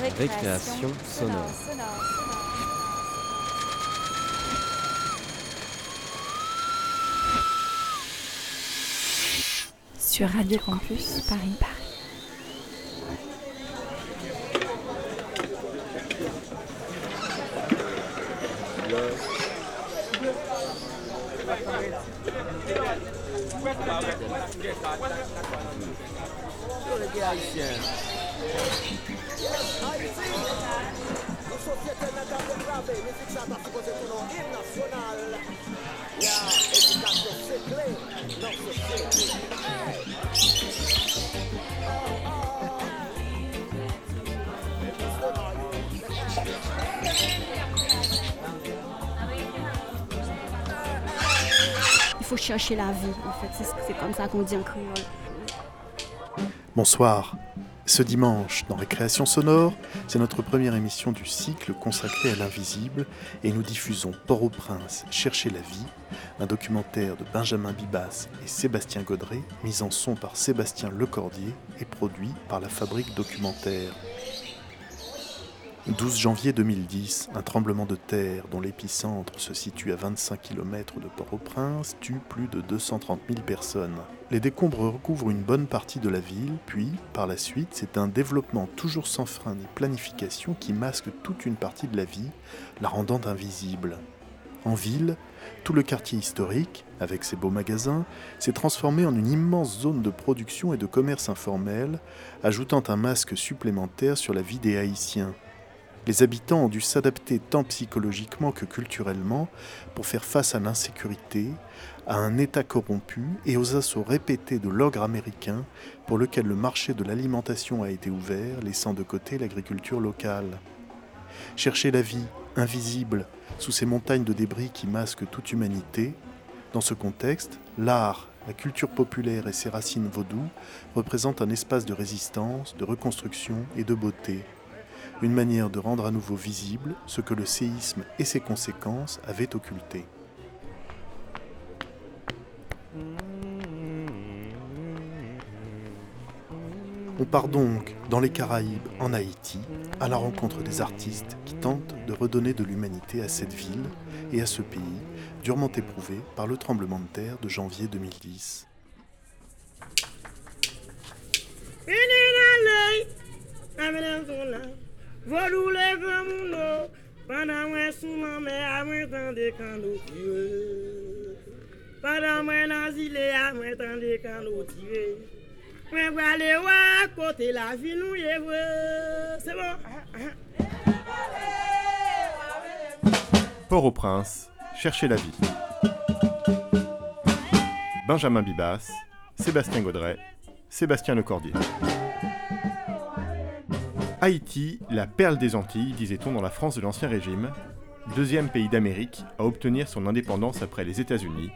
Récréation sonore. Sur Radio Campus Paris. Paris. Il faut chercher la vie, en fait. C'est- comme ça qu'on dit en créole. Bonsoir. Ce dimanche, dans Récréation sonore, c'est notre première émission du cycle consacré à l'invisible et nous diffusons Port-au-Prince, Chercher la vie, un documentaire de Benjamin Bibas et Sébastien Godret, mis en son par Sébastien Lecordier et produit par la Fabrique Documentaire. 12 janvier 2010, un tremblement de terre dont l'épicentre se situe à 25 km de Port-au-Prince tue plus de 230 000 personnes. Les décombres recouvrent une bonne partie de la ville, puis, par la suite, c'est un développement toujours sans frein ni planification qui masque toute une partie de la vie, la rendant invisible. En ville, tout le quartier historique, avec ses beaux magasins, s'est transformé en une immense zone de production et de commerce informel, ajoutant un masque supplémentaire sur la vie des Haïtiens. Les habitants ont dû s'adapter tant psychologiquement que culturellement pour faire face à l'insécurité, à un État corrompu et aux assauts répétés de l'ogre américain pour lequel le marché de l'alimentation a été ouvert, laissant de côté l'agriculture locale. Chercher la vie, invisible, sous ces montagnes de débris qui masquent toute humanité, dans ce contexte, l'art, la culture populaire et ses racines vaudou représentent un espace de résistance, de reconstruction et de beauté une manière de rendre à nouveau visible ce que le séisme et ses conséquences avaient occulté. On part donc dans les Caraïbes, en Haïti, à la rencontre des artistes qui tentent de redonner de l'humanité à cette ville et à ce pays, durement éprouvé par le tremblement de terre de janvier 2010. Volou leve moun nou Panan mwen sou nan mè a mwen tande kan nou tire Panan mwen nan zile a mwen tande kan nou tire Mwen wale wè kote la vi nou bon? Port-au-Prince, Chercher la vie. Benjamin Bibas, Sébastien Gaudret, Sébastien Lecordier. Haïti, la perle des Antilles, disait-on dans la France de l'Ancien Régime, deuxième pays d'Amérique à obtenir son indépendance après les États-Unis.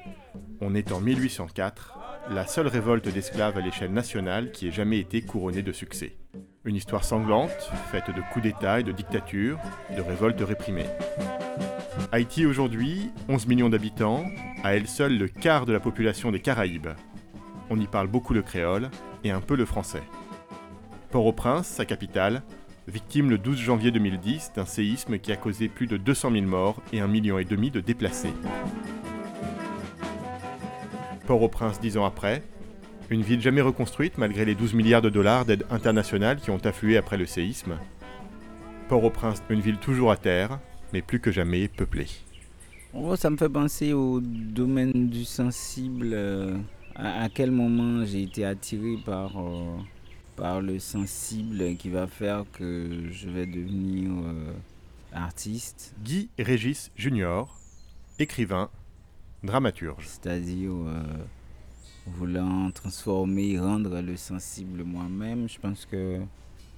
On est en 1804, la seule révolte d'esclaves à l'échelle nationale qui ait jamais été couronnée de succès. Une histoire sanglante, faite de coups d'État et de dictatures, de révoltes réprimées. Haïti aujourd'hui, 11 millions d'habitants, à elle seule le quart de la population des Caraïbes. On y parle beaucoup le créole et un peu le français. Port-au-Prince, sa capitale, victime le 12 janvier 2010 d'un séisme qui a causé plus de 200 000 morts et un million et demi de déplacés. Port-au-Prince dix ans après, une ville jamais reconstruite malgré les 12 milliards de dollars d'aide internationale qui ont afflué après le séisme. Port-au-Prince, une ville toujours à terre, mais plus que jamais peuplée. Oh, ça me fait penser au domaine du sensible. euh, à, à quel moment j'ai été attiré par, euh, par le sensible qui va faire que je vais devenir euh, artiste, Guy Régis Junior, écrivain, dramaturge. c'est-à-dire euh, voulant transformer, rendre le sensible moi-même. Je pense que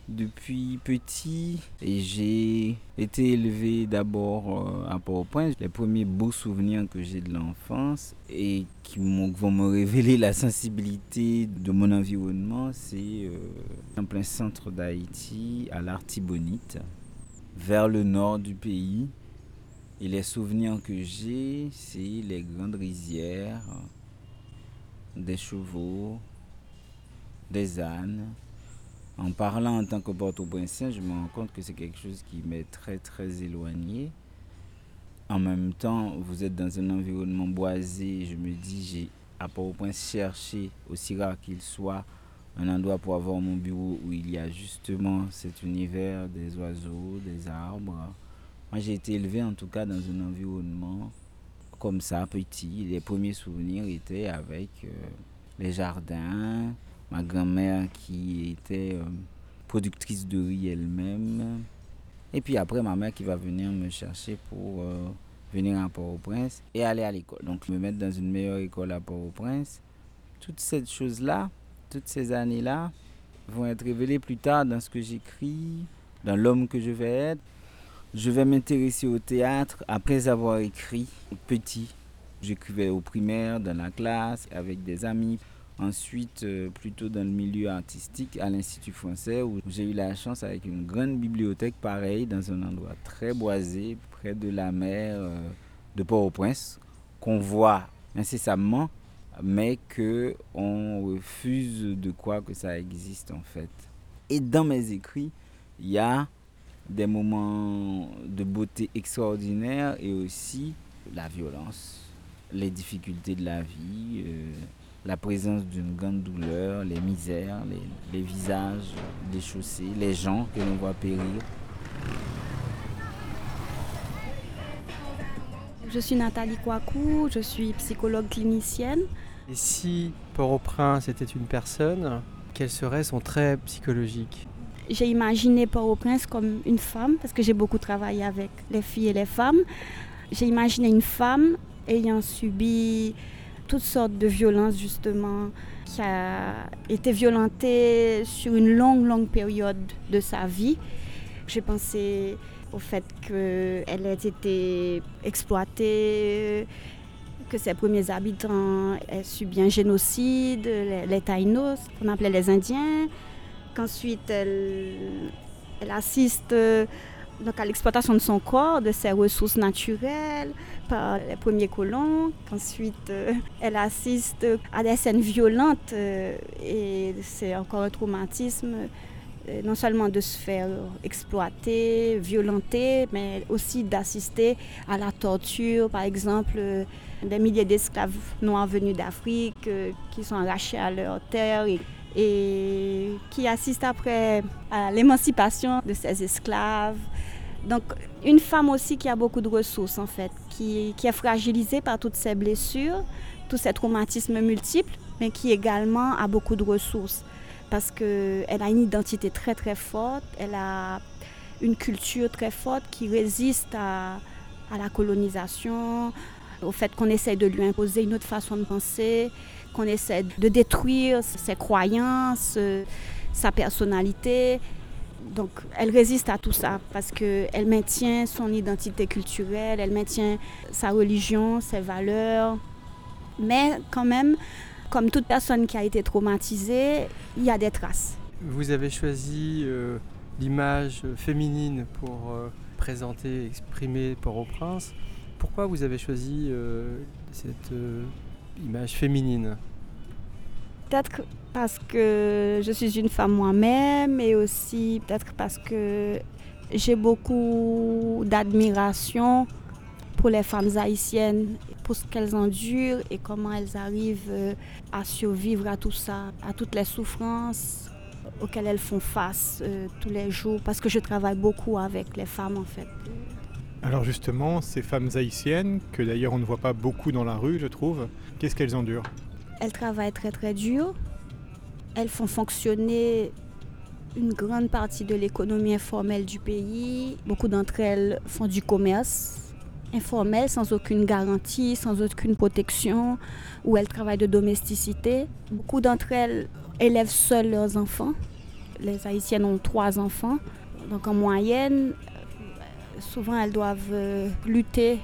depuis petit, et j'ai été élevé d'abord euh, à Port-au-Prince. Les premiers beaux souvenirs que j'ai de l'enfance et qui vont me révéler la sensibilité de mon environnement, c'est euh, en plein centre d'Haïti, à l'Artibonite, vers le nord du pays. Et les souvenirs que j'ai, c'est les grandes rizières, des chevaux, des ânes, En parlant en tant que porte-au-princien, je me rends compte que c'est quelque chose qui m'est très très éloigné. En même temps, vous êtes dans un environnement boisé. Je me dis, j'ai à Port-au-Prince cherché, aussi rare qu'il soit, un endroit pour avoir mon bureau où il y a justement cet univers des oiseaux, des arbres. Moi, j'ai été élevé en tout cas dans un environnement comme ça, petit. Les premiers souvenirs étaient avec euh, les jardins, ma grand-mère qui était euh, productrice de riz elle-même. Et puis après, ma mère qui va venir me chercher pour euh, venir à Port-au-Prince et aller à l'école. Donc, me mettre dans une meilleure école à Port-au-Prince. Toutes ces choses-là, toutes ces années-là, vont être révélées plus tard dans ce que j'écris, dans l'homme que je vais être. Je vais m'intéresser au théâtre après avoir écrit petit. J'écrivais au primaire, dans la classe, avec des amis. Ensuite, euh, plutôt dans le milieu artistique, à l'Institut français, où j'ai eu la chance avec une grande bibliothèque pareille, dans un endroit très boisé, près de la mer euh, de Port-au-Prince, qu'on voit incessamment, mais que on refuse de croire que ça existe en fait. Et dans mes écrits, il y a des moments de beauté extraordinaire et aussi la violence, les difficultés de la vie. Euh, la présence d'une grande douleur, les misères, les, les visages déchaussés, les gens que l'on voit périr. Je suis Nathalie Kouakou, je suis psychologue clinicienne. Et si Port-au-Prince était une personne, quel serait son trait psychologique? J'ai imaginé Port-au-Prince comme une femme, parce que j'ai beaucoup travaillé avec les filles et les femmes. J'ai imaginé une femme ayant subi toutes sortes de violences justement, qui a été violentée sur une longue, longue période de sa vie. J'ai pensé au fait qu'elle ait été exploitée, que ses premiers habitants aient subi un génocide, les, les Taïnos, qu'on appelait les Indiens, qu'ensuite elle, elle assiste donc à l'exploitation de son corps, de ses ressources naturelles par les premiers colons. Ensuite, euh, elle assiste à des scènes violentes euh, et c'est encore un traumatisme, euh, non seulement de se faire exploiter, violenter, mais aussi d'assister à la torture, par exemple. des milliers d'esclaves noirs venus d'Afrique qui sont arrachés à leur terre et, et qui assistent après à l'émancipation de ces esclaves. Donc, une femme aussi qui a beaucoup de ressources, en fait, qui, est fragilisée par toutes ces blessures, tous ces traumatismes multiples, mais qui également a beaucoup de ressources parce qu'elle a une identité très très forte, elle a une culture très forte qui résiste à, à la colonisation, au fait qu'on essaie de lui imposer une autre façon de penser, qu'on essaie de détruire ses croyances, sa personnalité. Donc, elle résiste à tout ça parce qu'elle maintient son identité culturelle, elle maintient sa religion, ses valeurs. Mais quand même, comme toute personne qui a été traumatisée, il y a des traces. Vous avez choisi euh, l'image féminine pour euh, présenter, exprimer Port-au-Prince. Pourquoi vous avez choisi euh, cette euh, image féminine? Peut-être parce que je suis une femme moi-même et aussi peut-être parce que j'ai beaucoup d'admiration pour les femmes haïtiennes, pour ce qu'elles endurent et comment elles arrivent euh, à survivre à tout ça, à toutes les souffrances auxquelles elles font face euh, tous les jours, parce que je travaille beaucoup avec les femmes en fait. Alors justement, ces femmes haïtiennes, que d'ailleurs on ne voit pas beaucoup dans la rue, je trouve, qu'est-ce qu'elles endurent? Elles travaillent très très dur. Elles font fonctionner une grande partie de l'économie informelle du pays. Beaucoup d'entre elles font du commerce informel sans aucune garantie, sans aucune protection, où elles travaillent de domesticité. Beaucoup d'entre elles élèvent seules leurs enfants. Les Haïtiennes ont trois enfants. Donc en moyenne, souvent elles doivent euh, lutter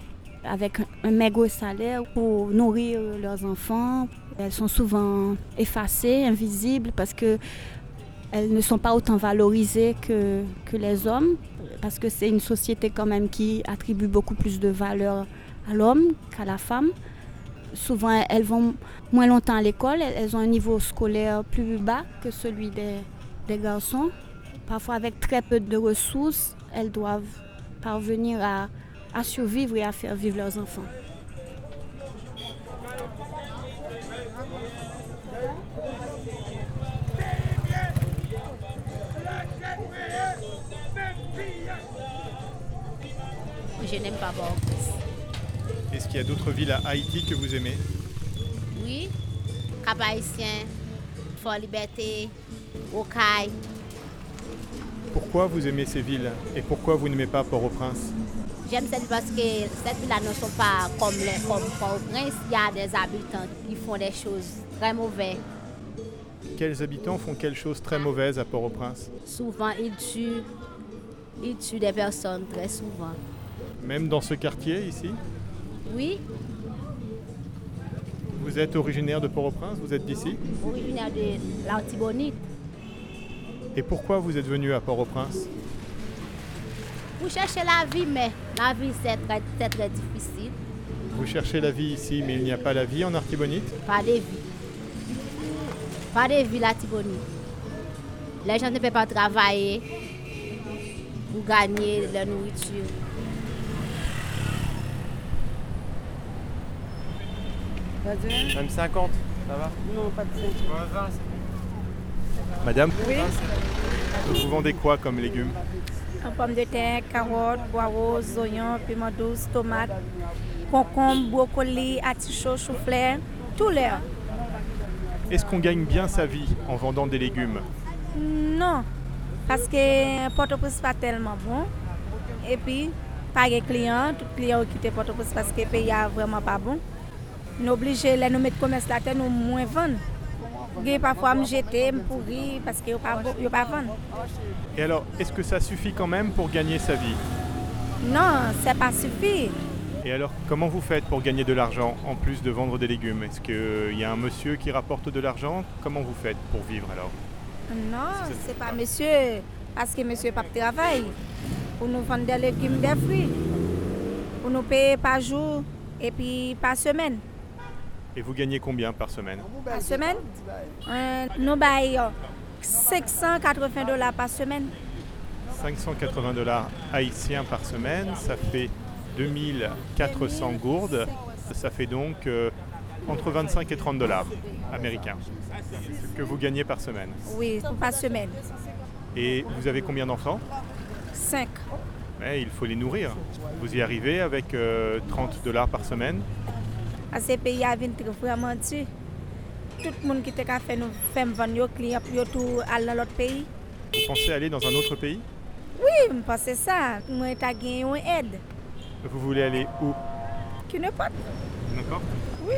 avec un maigre salaire pour nourrir leurs enfants. Elles sont souvent effacées, invisibles, parce que elles ne sont pas autant valorisées que, les hommes, parce que c'est une société quand même qui attribue beaucoup plus de valeur à l'homme qu'à la femme. Souvent, elles vont moins longtemps à l'école, elles ont un niveau scolaire plus bas que celui des, garçons. Parfois, avec très peu de ressources, elles doivent parvenir à survivre et à faire vivre leurs enfants. Je n'aime pas Port-au-Prince. Est-ce qu'il y a d'autres villes à Haïti que vous aimez? Oui, Cap-Haïtien, Fort-Liberté, Okai. Pourquoi vous aimez ces villes et pourquoi vous n'aimez pas Port-au-Prince? J'aime cette ville parce que cette ville ne sont pas comme les comme Port-au-Prince. Il y a des habitants qui font des choses très mauvaises. Quels habitants font quelque chose très mauvaise à Port-au-Prince? Souvent, ils tuent, ils tuent des personnes très souvent. Même dans ce quartier ici Oui, Vous êtes originaire de Port-au-Prince Vous êtes d'ici originaire de l'Artibonite. Et pourquoi vous êtes venu à Port-au-Prince Vous cherchez la vie, mais la vie c'est très, très, très difficile. Vous cherchez la vie ici, mais il n'y a pas la vie en Artibonite? Pas de vie. Pas de vie l'Artibonite. Les gens ne peuvent pas travailler pour gagner la nourriture. Même 50, ça va Non, pas de Madame Vous vendez quoi comme légumes Pomme de terre, carottes, poireaux, oignons, piment douce, tomates, concombre, brocoli, artichaut, chou-fleur, tout l'air. Est-ce qu'on gagne bien sa vie en vendant des légumes Non, parce que Port-au-Prince pas tellement bon. Et puis, pas de clients, tout client qui quitté Port-au-Prince parce que le pays est vraiment pas bon. Nous obligés de nous mettre commerce la terre, nous moins vendre. Parfois me jeter, me pourrir parce bon, yo pas vendre. Et alors, est-ce que ça suffit quand même pour gagner sa vie? Non, c'est pas suffit. Et alors, comment vous faites pour gagner de l'argent en plus de vendre des légumes? Est-ce qu'il y a un monsieur qui rapporte de l'argent? Comment vous faites pour vivre alors? Non, c'est pas monsieur, parce que monsieur pas travaille. Pour nous vendre des légumes, des fruits. Pour nous payer par jour et puis par semaine. Et vous gagnez combien par semaine Par semaine, euh, nous baillons 580 dollars par semaine. 580 dollars haïtiens par semaine, ça fait 2400 gourdes, ça fait donc euh, entre 25 et 30 dollars américains que vous gagnez par semaine. Oui, par semaine. Et vous avez combien d'enfants 5. Ouais, Il faut les nourrir. Vous y arrivez avec euh, 30 dollars par semaine À ces pays à venir vraiment dur. Tout le monde qui a fait nous faire vendre aux clients pour tout aller dans l'autre pays. Vous pensez aller dans un autre pays? Oui, je pense que c'est ça. Moi, gagné une aide. Vous voulez aller où? Qui ne pas. D'accord Oui.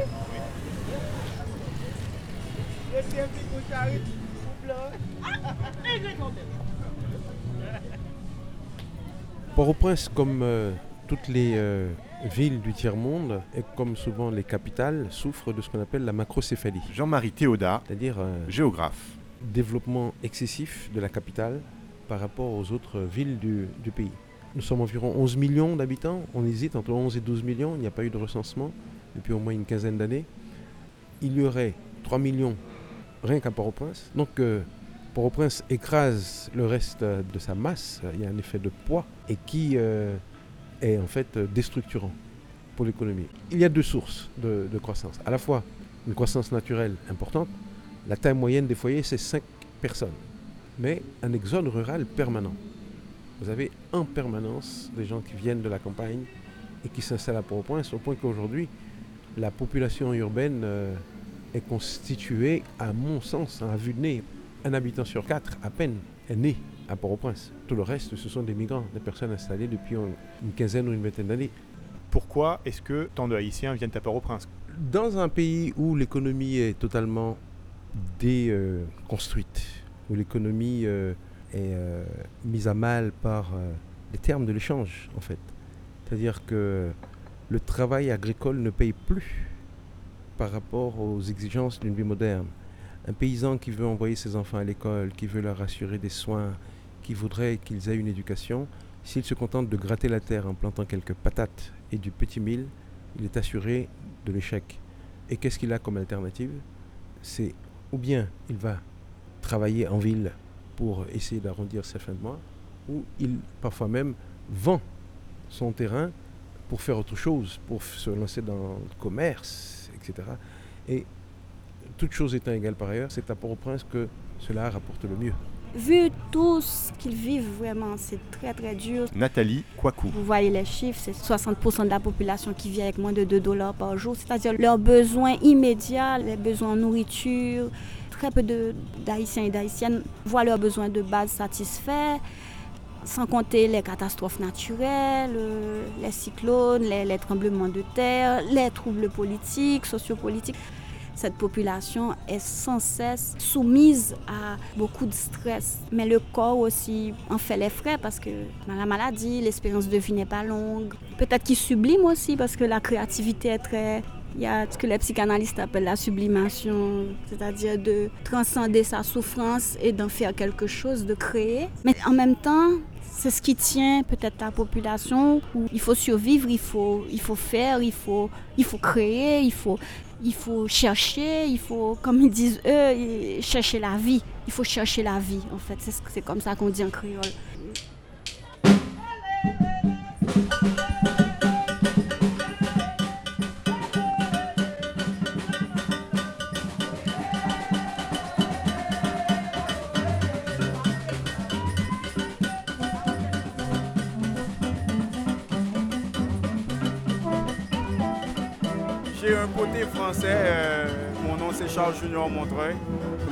Port-au-Prince, comme euh, toutes les euh, villes du tiers-monde, et comme souvent les capitales, souffre de ce qu'on appelle la macrocéphalie. Jean-Marie Théodat, c'est-à-dire euh, géographe. développement excessif de la capitale par rapport aux autres villes du, du pays. Nous sommes environ 11 millions d'habitants, on hésite entre 11 et 12 millions, il n'y a pas eu de recensement depuis au moins une quinzaine d'années. Il y aurait 3 millions rien qu'à Port-au-Prince. Donc euh, Port-au-Prince écrase le reste de sa masse, il y a un effet de poids et qui euh, est en fait euh, déstructurant pour l'économie. Il y a deux sources de, croissance. À la fois une croissance naturelle importante, la taille moyenne des foyers c'est 5 personnes, mais un exode rural permanent. Vous avez en permanence des gens qui viennent de la campagne et qui s'installent à Port-au-Prince, au point qu'aujourd'hui, la population urbaine euh, est constituée, à mon sens, à vue de nez, un habitant sur quatre à peine est né à Port-au-Prince. Tout le reste, ce sont des migrants, des personnes installées depuis une quinzaine ou une vingtaine d'années. Pourquoi est-ce que tant de Haïtiens viennent à Port-au-Prince? Dans un pays où l'économie est totalement déconstruite, où l'économie euh, est euh, mise à mal par euh, les termes de l'échange, en fait. C'est-à-dire que le travail agricole ne paye plus par rapport aux exigences d'une vie moderne. Un paysan qui veut envoyer ses enfants à l'école, qui veut leur assurer des soins, qui voudrait qu'ils aient une éducation, s'il se contente de gratter la terre en plantant quelques patates et du petit mil, il est assuré de l'échec. Et qu'est-ce qu'il a comme alternative? C'est ou bien il va travailler en ville pour essayer d'arrondir ses fins de mois, ou il parfois même vend son terrain pour faire autre chose, pour se lancer dans le commerce, etc. Et toute chose étant égale par ailleurs, c'est à Port-au-Prince que cela rapporte le mieux. Vu tout ce qu'ils vivent, vraiment, c'est très très dur. Nathalie Kwaku. Vous voyez les chiffres, c'est 60% de la population qui vit avec moins de 2 dollars par jour, c'est-à-dire leurs besoins immédiats, les besoins en nourriture. Très peu d'Haïtiens et d'Haïtiennes voient leurs besoins de base satisfaits, sans compter les catastrophes naturelles, euh, les cyclones, les, les tremblements de terre, les troubles politiques, sociopolitiques. Cette population est sans cesse soumise à beaucoup de stress. Mais le corps aussi en fait les frais parce que la maladie, l'espérance de vie n'est pas longue. Peut-être qu'il sublime aussi parce que la créativité est très... Il y a ce que les psychanalystes appellent la sublimation, c'est-à-dire de transcender sa souffrance et d'en faire quelque chose, de créer. Mais en même temps, c'est ce qui tient peut-être la population où il faut survivre, il faut, il faut faire, il faut, il faut créer, il faut, il faut chercher, il faut, comme ils disent eux, chercher la vie. Il faut chercher la vie, en fait. C'est ce- C'est comme ça qu'on dit en créole. Junior Montreuil.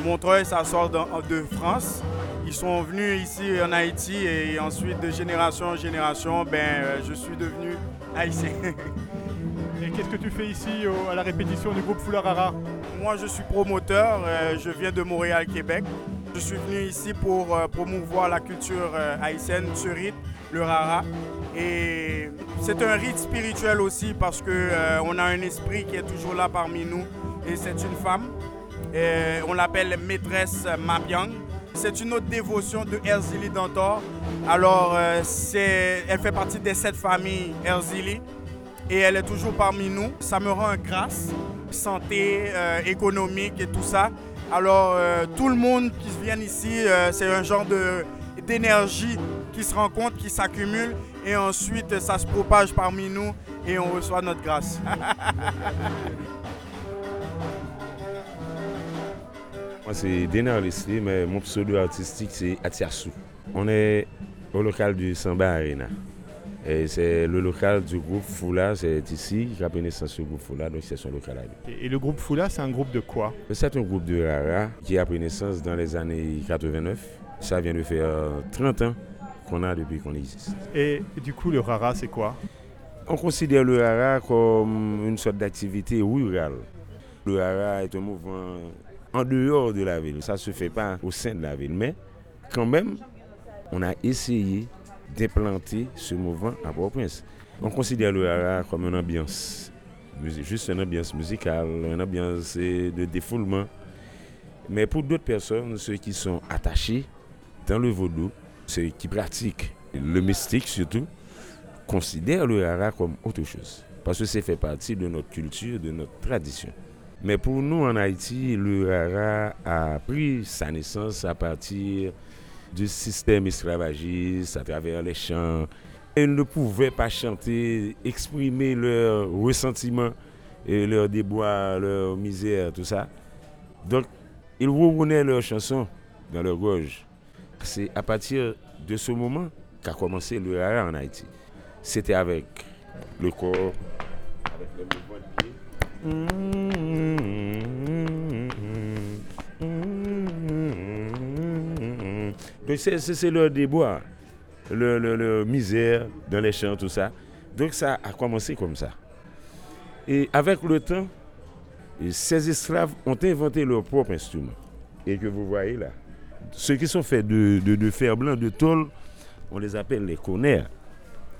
Montreuil, ça sort de France. Ils sont venus ici en Haïti et ensuite de génération en génération, ben, euh, je suis devenu haïtien. Et qu'est-ce que tu fais ici au- à la répétition du groupe Foulard Rara Moi, je suis promoteur, euh, je viens de Montréal, Québec. Je suis venu ici pour euh, promouvoir la culture euh, haïtienne, ce rite, le rara. Et c'est un rite spirituel aussi parce que euh, on a un esprit qui est toujours là parmi nous et c'est une femme. Et on l'appelle maîtresse Mabiang. C'est une autre dévotion de Erzili Dantor. Alors, euh, elle fait partie des sept familles Erzili et elle est toujours parmi nous. Ça me rend grâce, santé, euh, économique et tout ça. Alors euh, tout le monde qui vient ici, euh, c'est un genre d'énergie qui se rencontre, qui s'accumule et ensuite ça se propage parmi nous et on reçoit notre grâce. Moi, c'est Dénar Leslie, mais mon pseudo artistique, c'est Atiassou. On est au local du Samba Arena. Et c'est le local du groupe Foula, c'est ici, qui a pris naissance au groupe Foula, donc c'est son local à lui. Et et le groupe Foula, c'est un groupe de quoi? C'est un groupe de Rara qui a pris naissance dans les années 89. Ça vient de faire 30 ans qu'on a depuis qu'on existe. Et du coup, le Rara, c'est quoi? On considère le Rara comme une sorte d'activité rurale. Le Rara est un mouvement en dehors de la ville. Ça ne se fait pas au sein de la ville. Mais quand même, on a essayé d'implanter ce mouvement à Port-au-Prince. On considère le Rara comme une ambiance, juste une ambiance musicale, une ambiance euh, de défoulement. Mais pour d'autres personnes, ceux qui sont attachés dans le vaudou, ceux qui pratiquent le mystique surtout, considèrent le hara comme autre chose. Parce que ça fait partie de notre culture, de notre tradition. Mais pour nous en Haïti, le hara a pris sa naissance à partir du système esclavagiste, à travers les chants. Ils ne pouvaient pas chanter, exprimer leur ressentiment, et leur déboire, leur misère, tout ça. Donc, ils rouronnaient leurs chansons dans leur gorge. C'est à partir de ce moment qu'a commencé le hara en Haïti. C'était avec le corps, avec. Donc c'est- déboire, leur, leur- leur misère dans les chants, tout ça. Donc ça a commencé comme ça. Et avec le temps, ces esclaves ont inventé leur propre instrument. Et que vous voyez là, ceux qui sont faits de, fer blanc, de tôle, on les appelle les conères.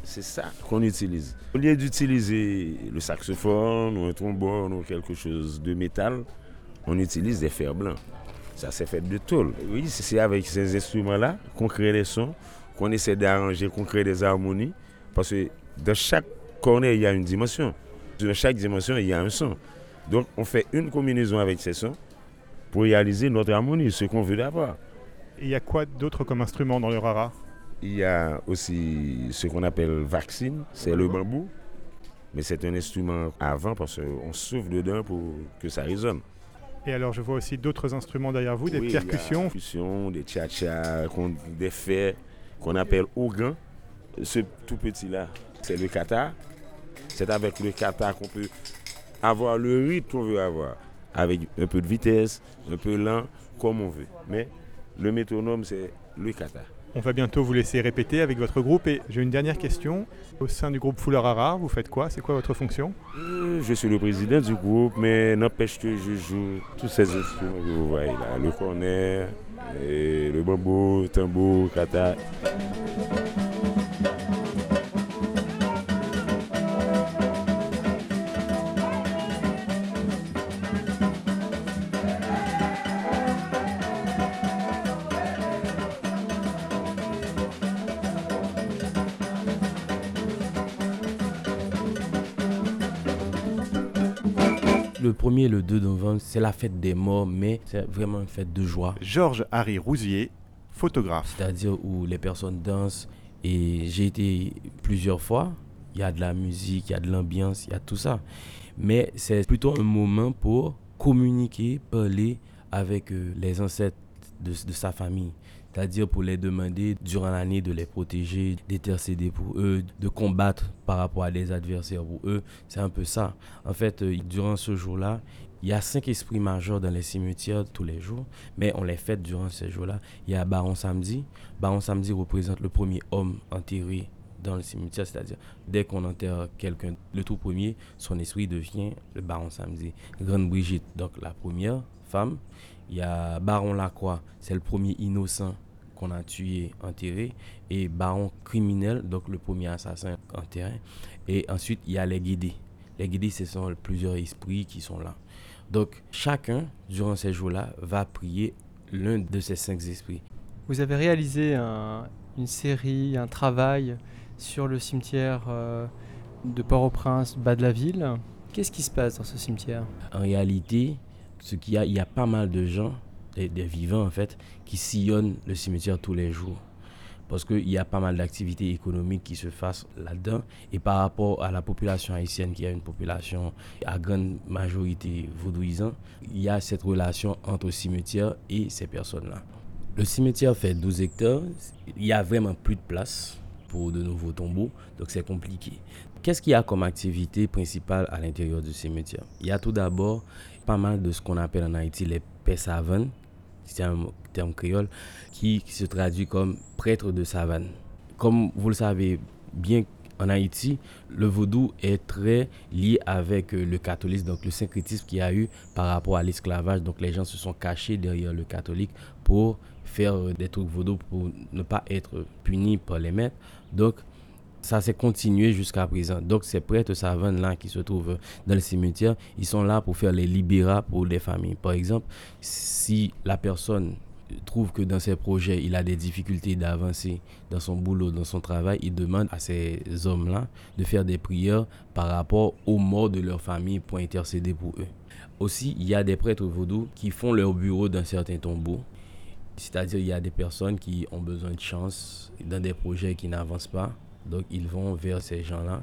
C'est ça qu'on utilise. Au lieu d'utiliser le saxophone ou un trombone ou quelque chose de métal, on utilise des fers blancs. Ça c'est fait de tôle. Oui, c'est avec ces instruments-là qu'on crée les sons, qu'on essaie d'arranger, qu'on crée des harmonies. Parce que dans chaque cornet, il y a une dimension. Dans chaque dimension, il y a un son. Donc on fait une combinaison avec ces sons pour réaliser notre harmonie, ce qu'on veut. Et il y a quoi d'autre comme instrument dans le rara? Il y a aussi ce qu'on appelle vaccine, c'est le bambou. Mais c'est un instrument avant parce qu'on souffle dedans pour que ça résonne. Et alors je vois aussi d'autres instruments derrière vous, des Oui, percussions. Des percussions, des tcha-tcha, qu'on- des faits qu'on appelle ogan. Ce tout petit-là, c'est le kata. C'est avec le kata qu'on peut avoir le rythme qu'on veut avoir. Avec un peu de vitesse, un peu lent, comme on veut. Mais le métronome, c'est le kata. On va bientôt vous laisser répéter avec votre groupe. Et j'ai une dernière question. Au sein du groupe Fuller Rara, vous faites quoi? C'est quoi votre fonction? Euh, Je suis le président du groupe, mais n'empêche que je joue tous ces instruments que vous voyez là. Le cornet, et le bambou, le tambour, kata. Le 1er et le 2 novembre, c'est la fête des morts, mais c'est vraiment une fête de joie. Georges Harry Rousier, photographe. C'est-à-dire où les personnes dansent. Et j'ai été plusieurs fois. Il y a de la musique, il y a de l'ambiance, il y a tout ça. Mais c'est plutôt un moment pour communiquer, parler avec euh, les ancêtres de, de sa famille. C'est-à-dire pour les demander durant l'année de les protéger, d'intercéder pour eux, de combattre par rapport à des adversaires pour eux. C'est un peu ça. En fait, euh, durant ce jour-là, il y a cinq esprits majeurs dans les cimetières tous les jours, mais on les fête durant ces jours-là. Il y a Baron Samedi. Baron Samedi représente le premier homme enterré dans le cimetière, c'est-à-dire dès qu'on enterre quelqu'un, le tout premier, son esprit devient le Baron Samedi. Grande Brigitte, donc la première femme. Il y a Baron Lacroix, c'est le premier innocent qu'on a tué, enterré. Et Baron criminel, donc le premier assassin enterré. Et ensuite, il y a les guidés. Les guidés, ce sont plusieurs esprits qui sont là. Donc, chacun, durant ces jours-là, va prier l'un de ces cinq esprits. Vous avez réalisé un- une série, un travail sur le cimetière euh, de Port-au-Prince, bas de la ville. Qu'est-ce qui se passe dans ce cimetière? En réalité, ce qu'il y a, il y a pas mal de gens, des, des vivants en fait, qui sillonnent le cimetière tous les jours. Parce qu'il y a pas mal d'activités économiques qui se fassent là-dedans. Et par rapport à la population haïtienne, qui est une population à grande majorité vaudouisant, il y a cette relation entre le cimetière et ces personnes-là. Le cimetière fait 12 hectares. Il y a vraiment plus de place pour de nouveaux tombeaux, donc c'est compliqué. Qu'est-ce qu'il y a comme activité principale à l'intérieur du cimetière? Il y a tout d'abord pas mal de ce qu'on appelle en Haïti les paix savanes, c'est un terme créole, qui, se traduit comme prêtre de savane. Comme vous le savez bien, en Haïti, le vaudou est très lié avec euh, le catholisme, donc le syncrétisme qu'il y a eu par rapport à l'esclavage. Donc les gens se sont cachés derrière le catholique pour faire euh, des trucs vaudou pour ne pas être punis par les maîtres. Donc ça s'est continué jusqu'à présent. Donc ces prêtres savanes-là qui se trouvent dans le cimetière, ils sont là pour faire les libérats pour les familles. Par exemple, si la personne trouve que dans ses projets, il a des difficultés d'avancer dans son boulot, dans son travail, il demande à ces hommes-là de faire des prières par rapport aux morts de leur famille pour intercéder pour eux. Aussi, il y a des prêtres vaudous qui font leur bureau dans certains tombeaux. C'est-à-dire, il y a des personnes qui ont besoin de chance dans des projets qui n'avancent pas. Donc, ils vont vers ces gens-là.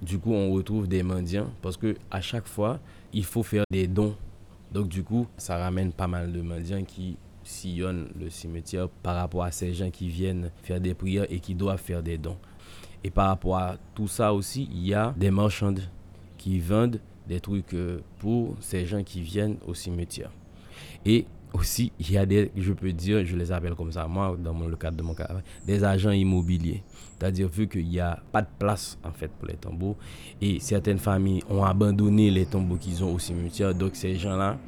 Du coup, on retrouve des mendiants parce que à chaque fois, il faut faire des dons. Donc, du coup, ça ramène pas mal de mendiants qui sillonnent le cimetière par rapport à ces gens qui viennent faire des prières et qui doivent faire des dons. Et par rapport à tout ça aussi, il y a des marchandes qui vendent des trucs euh, pour ces gens qui viennent au cimetière. Et aussi, il y a des, je peux dire, je les appelle comme ça, moi, dans le cadre de mon travail, des agents immobiliers. C'est-à-dire, vu qu'il n'y a pas de place, en fait, pour les tombeaux, et certaines familles ont abandonné les tombeaux qu'ils ont au cimetière, donc ces gens-là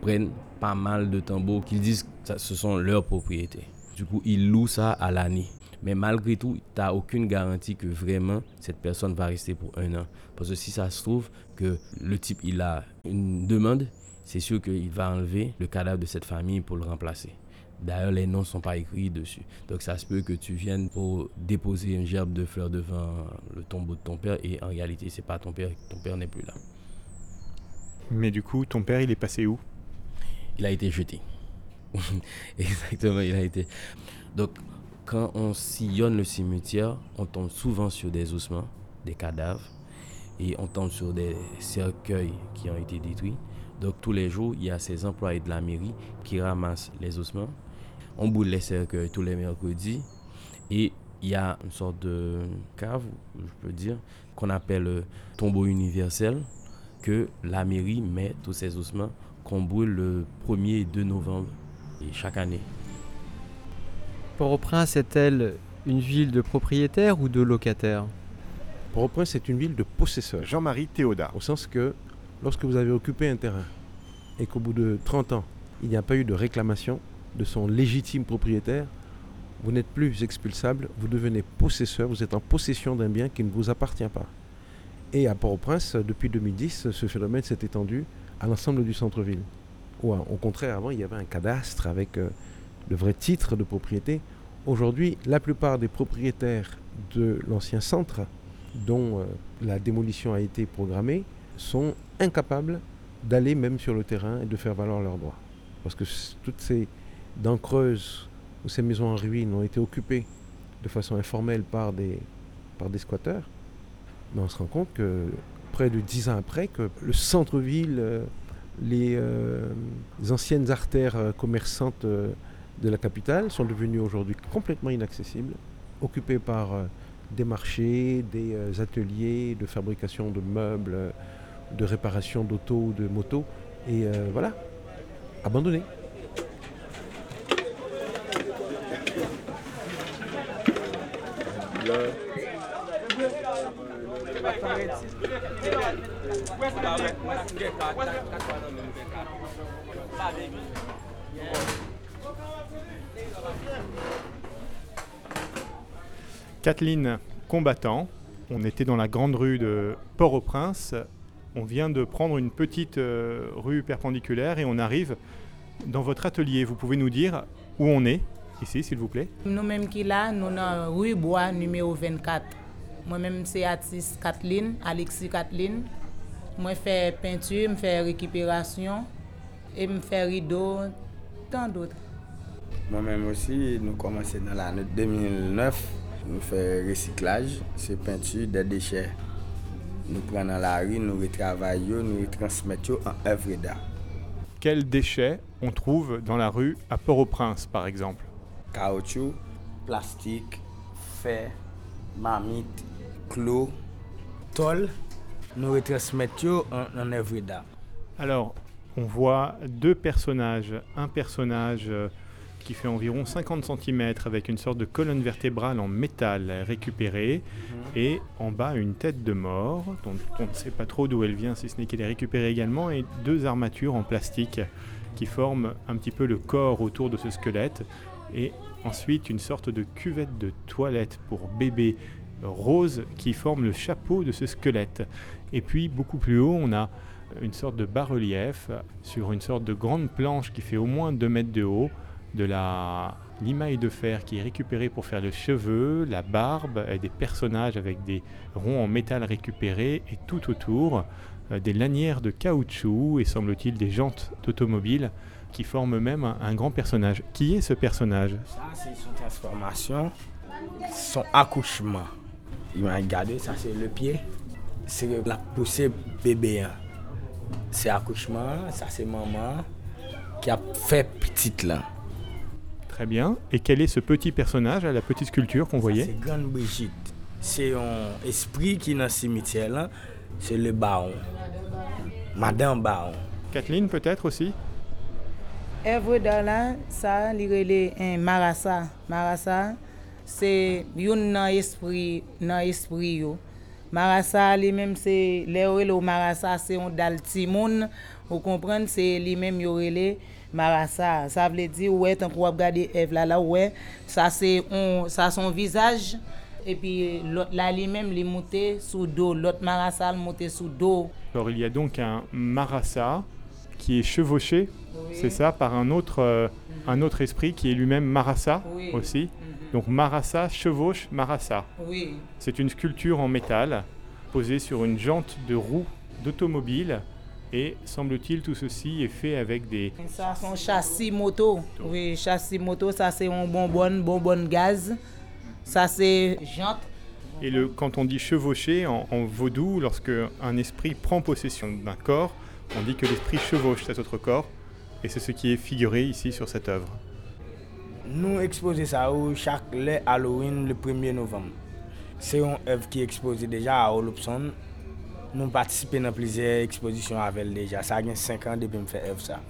prennent pas mal de tombeaux qu'ils disent que ce sont leurs propriétés. Du coup, ils louent ça à l'année. Mais malgré tout, tu n'as aucune garantie que vraiment cette personne va rester pour un an. Parce que si ça se trouve que le type, il a une demande, c'est sûr qu'il va enlever le cadavre de cette famille pour le remplacer. D'ailleurs, les noms ne sont pas écrits dessus. Donc ça se peut que tu viennes pour déposer une gerbe de fleurs devant le tombeau de ton père et en réalité, c'est pas ton père, ton père n'est plus là. Mais du coup, ton père, il est passé où? Il a été jeté. Exactement, il a été. Donc, quand on sillonne le cimetière, on tombe souvent sur des ossements, des cadavres, et on tombe sur des cercueils qui ont été détruits. Donc, tous les jours, il y a ces employés de la mairie qui ramassent les ossements. On boule les cercueils tous les mercredis. Et il y a une sorte de cave, je peux dire, qu'on appelle le tombeau universel, que la mairie met tous ces ossements qu'on brûle le 1er et 2 novembre et chaque année. Port-au-Prince est-elle une ville de propriétaires ou de locataires? Port-au-Prince est une ville de possesseurs. Jean-Marie Théoda. Au sens que lorsque vous avez occupé un terrain et qu'au bout de 30 ans, il n'y a pas eu de réclamation de son légitime propriétaire, vous n'êtes plus expulsable, vous devenez possesseur, vous êtes en possession d'un bien qui ne vous appartient pas. Et à Port-au-Prince, depuis 2010, ce phénomène s'est étendu à l'ensemble du centre-ville. Ou au contraire, avant, il y avait un cadastre avec euh, le vrai titre de propriété. Aujourd'hui, la plupart des propriétaires de l'ancien centre, dont euh, la démolition a été programmée, sont incapables d'aller même sur le terrain et de faire valoir leurs droits. Parce que toutes ces creuses où ces maisons en ruine ont été occupées de façon informelle par des, squatteurs, mais on se rend compte que près de dix ans après, que le centre-ville, euh, les, euh, anciennes artères euh, commerçantes de la capitale sont devenues aujourd'hui complètement inaccessibles, occupées par des marchés, des ateliers de fabrication de meubles, de réparation d'auto ou de motos, et voilà, abandonnées. Kathleen, combattant, on était dans la grande rue de Port-au-Prince. On vient de prendre une petite euh, rue perpendiculaire et on arrive dans votre atelier. Vous pouvez nous dire où on est ici, s'il vous plaît? Nous-mêmes qui là, nous dans rue Bois numéro 24. Moi-même, c'est artiste Kathleen, Alexis Kathleen. Moi, je fais peinture, je fais récupération et je fais rideau, tant d'autres. Moi-même aussi, nous commençons dans l'année 2009. Nous faisons recyclage, c'est peinture des déchets. Nous prenons la rue, nous retravaillons, nous retransmettons en œuvre d'art. Quels déchets on trouve dans la rue à Port-au-Prince, par exemple? Caoutchouc, plastique, fer, marmite, clos, nous retransmettons en, en œuvre d'art. Alors, on voit deux personnages. Un personnage euh, qui fait environ 50 cm avec une sorte de colonne vertébrale en métal récupérée Mhm. et en bas une tête de mort dont on ne sait pas trop d'où elle vient si ce n'est qu'elle est récupérée également et deux armatures en plastique qui forment un petit peu le corps autour de ce squelette et ensuite une sorte de cuvette de toilette pour bébé rose qui forme le chapeau de ce squelette. Et puis beaucoup plus haut, on a une sorte de bas-relief sur une sorte de grande planche qui fait au moins 2 mètres de haut, de la limaille de fer qui est récupérée pour faire le cheveu, la barbe, et des personnages avec des ronds en métal récupérés et tout autour euh, des lanières de caoutchouc et semble-t-il des jantes d'automobile qui forment même un, un grand personnage. Qui est ce personnage? Ça, c'est son transformation, son accouchement. Il m'a regardé, ça c'est le pied. C'est la poussée bébé. hein. C'est accouchement, ça c'est maman qui a fait petite là. Très bien. Et quel est ce petit personnage à la petite sculpture qu'on voyait C'est Grande Brigitte. C'est un esprit qui est dans le cimetière là. C'est le baron. Madame Baron. Kathleen peut-être aussi œuvre là, ça rele un marasa. Marasa c'est yon nan esprit nan esprit yo. Marasa li même c'est le rele au marasa c'est on dal ti moun, ou comprendre c'est li même yo rele marasa. Ça veut dire ouais tant qu'on regarder œuvre là là ouais, ça c'est on ça son visage et puis l'autre là lui même li monté sous dos, l'autre marasa le monté sous dos. Alors il y a donc un marassa qui est chevauché, Oui. c'est ça, par un autre, euh, un autre esprit qui est lui-même marassa Oui. aussi. Donc marassa chevauche marassa. Oui. C'est une sculpture en métal posée sur une jante de roue d'automobile Et semble-t-il, tout ceci est fait avec des... Ça, c'est un châssis moto. Oui, châssis moto, ça c'est un bonbonne, bonbonne gaz. Ça c'est jante. Et le, quand on dit chevaucher en, en vaudou, lorsque un esprit prend possession d'un corps, on dit que l'esprit chevauche cet autre corps. Et c'est ce qui est figuré ici sur cette œuvre. Nous exposons ça chaque Halloween le 1er novembre. C'est une œuvre qui est exposée déjà à Olopson. Nous participons dans plusieurs expositions avec déjà. Ça a 5 ans depuis que je fais œuvre ça.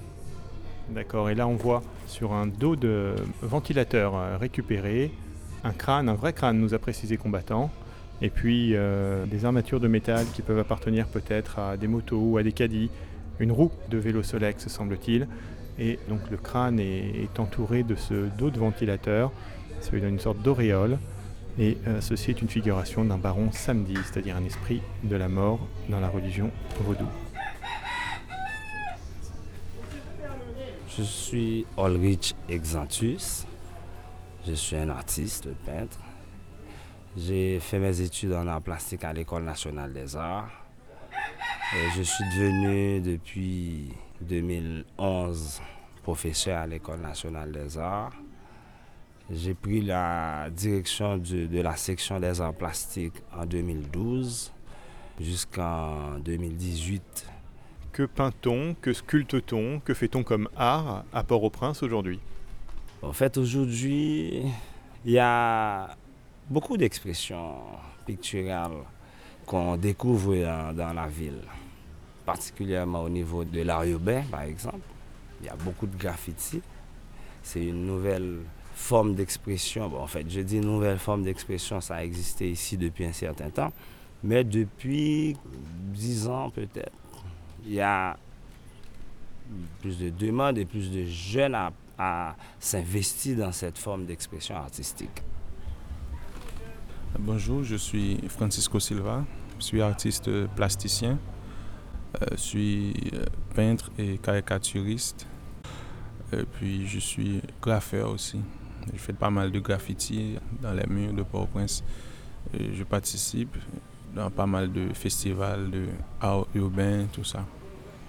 D'accord, et là on voit sur un dos de ventilateur euh, récupéré un crâne, un vrai crâne, nous a précisé combattant, et puis euh, des armatures de métal qui peuvent appartenir peut-être à des motos ou à des caddies, une roue de vélo Solex semble-t-il, et donc le crâne est, entouré de ce dos de ventilateur, ça lui donne une sorte d'auréole, et euh, ceci est une figuration d'un baron samedi, c'est-à-dire un esprit de la mort dans la religion vaudou. Je suis Ulrich Exantus. Je suis un artiste, peintre. J'ai fait mes études en art plastique à l'École nationale des arts. Et je suis devenu depuis 2011 professeur à l'École nationale des arts. J'ai pris la direction de, de la section des arts plastiques en 2012 jusqu'en 2018. Que peint-on, que sculpte-t-on, que fait-on comme art à Port-au-Prince aujourd'hui? En fait, aujourd'hui, il y a beaucoup d'expressions picturales qu'on découvre dans, dans la ville, particulièrement au niveau de l'art par exemple. Il y a beaucoup de graffitis. C'est une nouvelle forme d'expression. En fait, je dis nouvelle forme d'expression, ça a existé ici depuis un certain temps, mais depuis 10 ans peut-être, il y a plus de demandes et plus de jeunes à, s'investir dans cette forme d'expression artistique. Bonjour, je suis Francisco Silva, je suis artiste plasticien, je suis euh, peintre et caricaturiste, et puis je suis graffeur aussi. Je fais pas mal de graffiti dans les murs de Port-au-Prince. Je participe dans pas mal de festivals de art urbain, tout ça.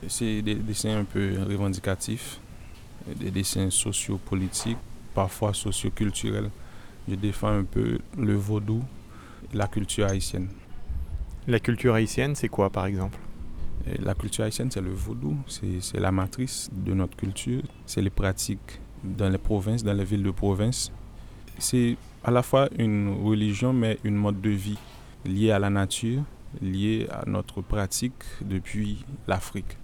C'est des dessins un peu revendicatifs, des dessins sociopolitiques, parfois socioculturels. Je défends un peu le vaudou, la culture haïtienne. La culture haïtienne, c'est quoi par exemple? Et La culture haïtienne, c'est le vaudou, c'est c'est la matrice de notre culture, c'est les pratiques dans les provinces, dans les villes de province. C'est à la fois une religion, mais une mode de vie liée à la nature, liée à notre pratique depuis l'Afrique.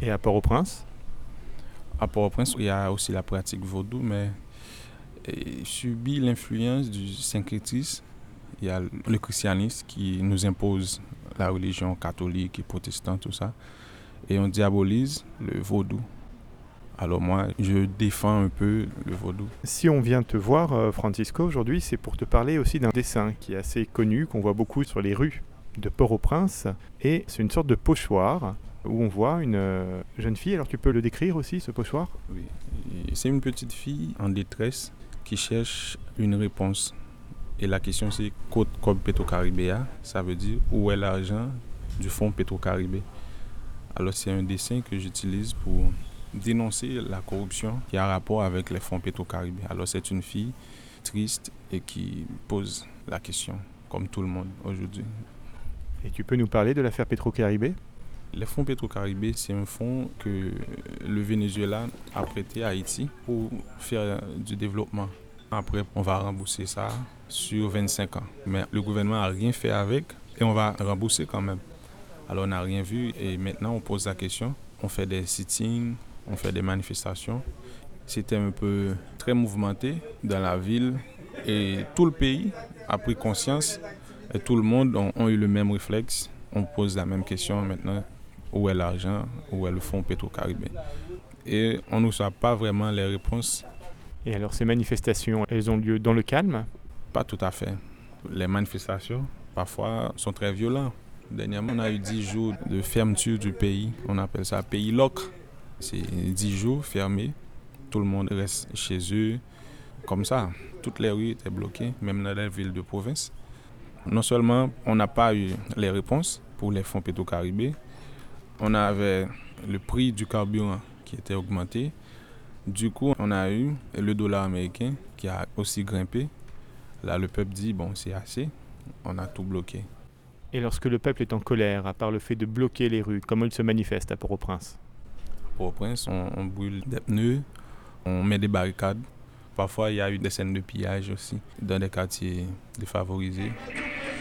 Et à Port-au-Prince? À Port-au-Prince, il y a aussi la pratique vaudou, mais eh, subit l'influence du syncrétisme. Il y a le christianisme qui nous impose la religion catholique et protestante, tout ça. Et on diabolise le vaudou. Alors moi, je défends un peu le vaudou. Si on vient te voir, euh, Francisco, aujourd'hui, c'est pour te parler aussi d'un dessin qui est assez connu, qu'on voit beaucoup sur les rues de Port-au-Prince. Et c'est une sorte de pochoir où on voit une euh, jeune fille. Alors tu peux le décrire aussi, ce pochoir? Oui. C'est une petite fille en détresse qui cherche une réponse. Et la question c'est Côte comme Petro-Caribéa, ça veut dire où est l'argent du fonds Petro-Caribé. Alors c'est un dessin que j'utilise pour dénoncer la corruption qui a rapport avec les fonds Petro-Caribé. Alors c'est une fille triste et qui pose la question, comme tout le monde aujourd'hui. Et tu peux nous parler de l'affaire Petro-Caribé Les fonds Petro-Caribé, c'est un fonds que le Venezuela a prêté à Haïti pour faire du développement. Après, on va rembourser ça sur 25 ans. Mais le gouvernement n'a rien fait avec et on va rembourser quand même. Alors on n'a rien vu et maintenant on pose la question. On fait des sittings, on fait des manifestations. C'était un peu très mouvementé dans la ville et tout le pays a pris conscience et tout le monde ont eu le même réflexe. On pose la même question maintenant. Où est l'argent? Où est le fonds Petro-Caribé Et on ne reçoit pas vraiment les réponses. Et alors ces manifestations, elles ont lieu dans le calme? Pas tout à fait. Les manifestations, parfois, sont très violentes. Dernièrement, on a eu 10 jours de fermeture du pays. On appelle ça pays loc. C'est 10 jours fermés. Tout le monde reste chez eux. Comme ça, toutes les rues étaient bloquées, même dans les villes de province. Non seulement on n'a pas eu les réponses pour les fonds Petro-Caribé, on avait le prix du carburant qui était augmenté. Du coup, on a eu le dollar américain qui a aussi grimpé. Là, le peuple dit, bon, c'est assez, on a tout bloqué. Et lorsque le peuple est en colère, à part le fait de bloquer les rues, comment il se manifeste à Port-au-Prince? À Port-au-Prince, on, on brûle des pneus, on met des barricades. Parfois, il y a eu des scènes de pillage aussi dans des quartiers défavorisés.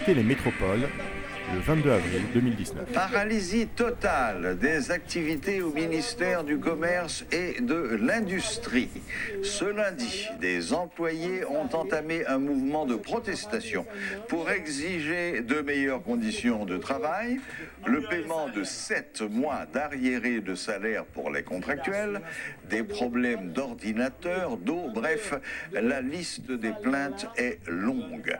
Télémétropole, le 22 avril 2019. Paralysie totale des activités au ministère du Commerce et de l'Industrie. Ce lundi, des employés ont entamé un mouvement de protestation pour exiger de meilleures conditions de travail, le paiement de 7 mois d'arriérés de salaire pour les contractuels, des problèmes d'ordinateur, d'eau, bref, la liste des plaintes est longue.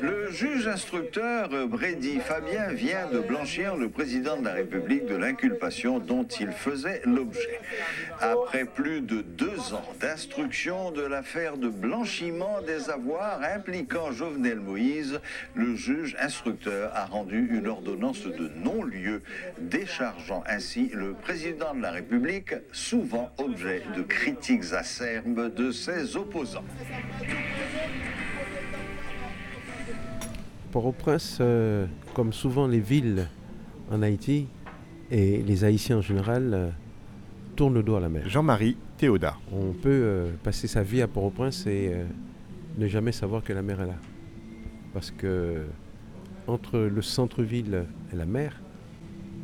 Le juge instructeur Brady Fabien vient de blanchir le président de la République de l'inculpation dont il faisait l'objet. Après plus de deux ans d'instruction de l'affaire de blanchiment des avoirs impliquant Jovenel Moïse, le juge instructeur a rendu une ordonnance de non-lieu, déchargeant ainsi le président de la République, souvent objet de critiques acerbes de ses opposants. Port-au-Prince, euh, comme souvent les villes en Haïti et les Haïtiens en général, euh, tournent le dos à la mer. Jean-Marie Théoda. On peut euh, passer sa vie à Port-au-Prince et ne jamais savoir que la mer est là. Parce que entre le centre-ville et la mer,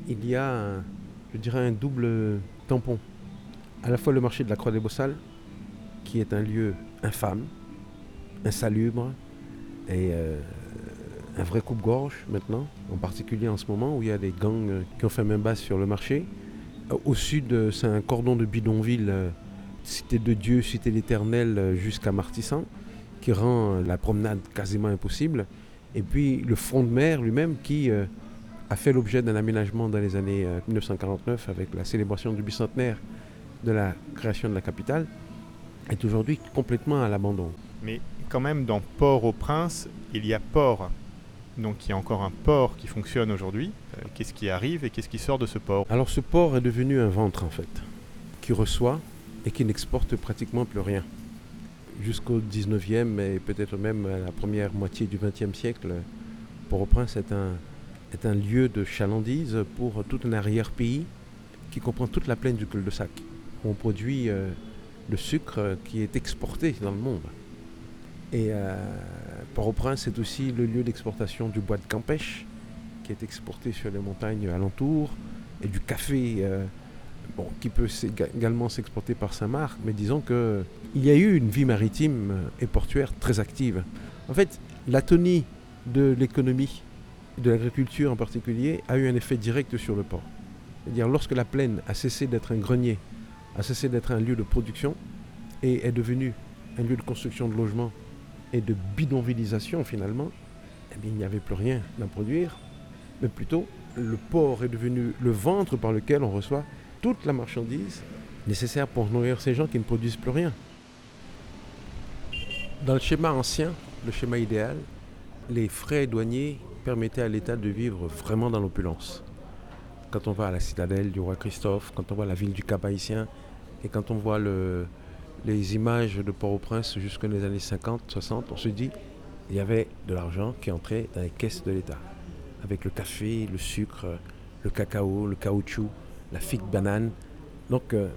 il y a, un- je dirais, un double tampon. À la fois le marché de la Croix des Bossales, qui est un lieu infâme, insalubre, et euh, un vrai coupe-gorge maintenant, en particulier en ce moment où il y a des gangs euh, qui ont fait main basse sur le marché. Euh, Au sud, euh, c'est un cordon de bidonville, cité de Dieu, cité l'Éternel, jusqu'à Martissan, qui rend la promenade quasiment impossible. Et puis le front de mer lui-même qui a fait l'objet d'un aménagement dans les années euh, 1949 avec la célébration du bicentenaire de la création de la capitale, est aujourd'hui complètement à l'abandon. Mais quand même, dans Port-au-Prince, il y a port. Donc il y a encore un port qui fonctionne aujourd'hui. Euh, qu'est-ce qui arrive et qu'est-ce qui sort de ce port? Alors ce port est devenu un ventre en fait, qui reçoit et qui n'exporte pratiquement plus rien. Jusqu'au 19e et peut-être même la première moitié du 20e siècle, Port-au-Prince est un, lieu de chalandise pour tout un arrière-pays qui comprend toute la plaine du cul-de-sac. On produit euh, le sucre qui est exporté dans le monde. Et euh, Port-au-Prince est aussi le lieu d'exportation du bois de Campèche, qui est exporté sur les montagnes alentours, et du café, euh, qui peut également s'exporter par Saint-Marc. Mais disons que il y a eu une vie maritime euh, et portuaire très active. En fait, l'atonie de l'économie, de l'agriculture en particulier, a eu un effet direct sur le port. C'est-à-dire lorsque la plaine a cessé d'être un grenier, a cessé d'être un lieu de production et est devenu un lieu de construction de logements et de bidonvillisation finalement, eh il n'y avait plus rien à produire, mais plutôt le port est devenu le ventre par lequel on reçoit toute la marchandise nécessaire pour nourrir ces gens qui ne produisent plus rien. Dans le schéma ancien, le schéma idéal, les frais douaniers permettaient à l'État de vivre vraiment dans l'opulence. Quand on va à la citadelle du roi Christophe, quand on voit la ville du Cap Haïtien, et quand on voit le- les images de Port-au-Prince jusqu'aux années 50, 60, on se dit il y avait de l'argent qui entrait dans les caisses de l'État. Avec le café, le sucre, le cacao, le caoutchouc, la figue banane. Donc euh,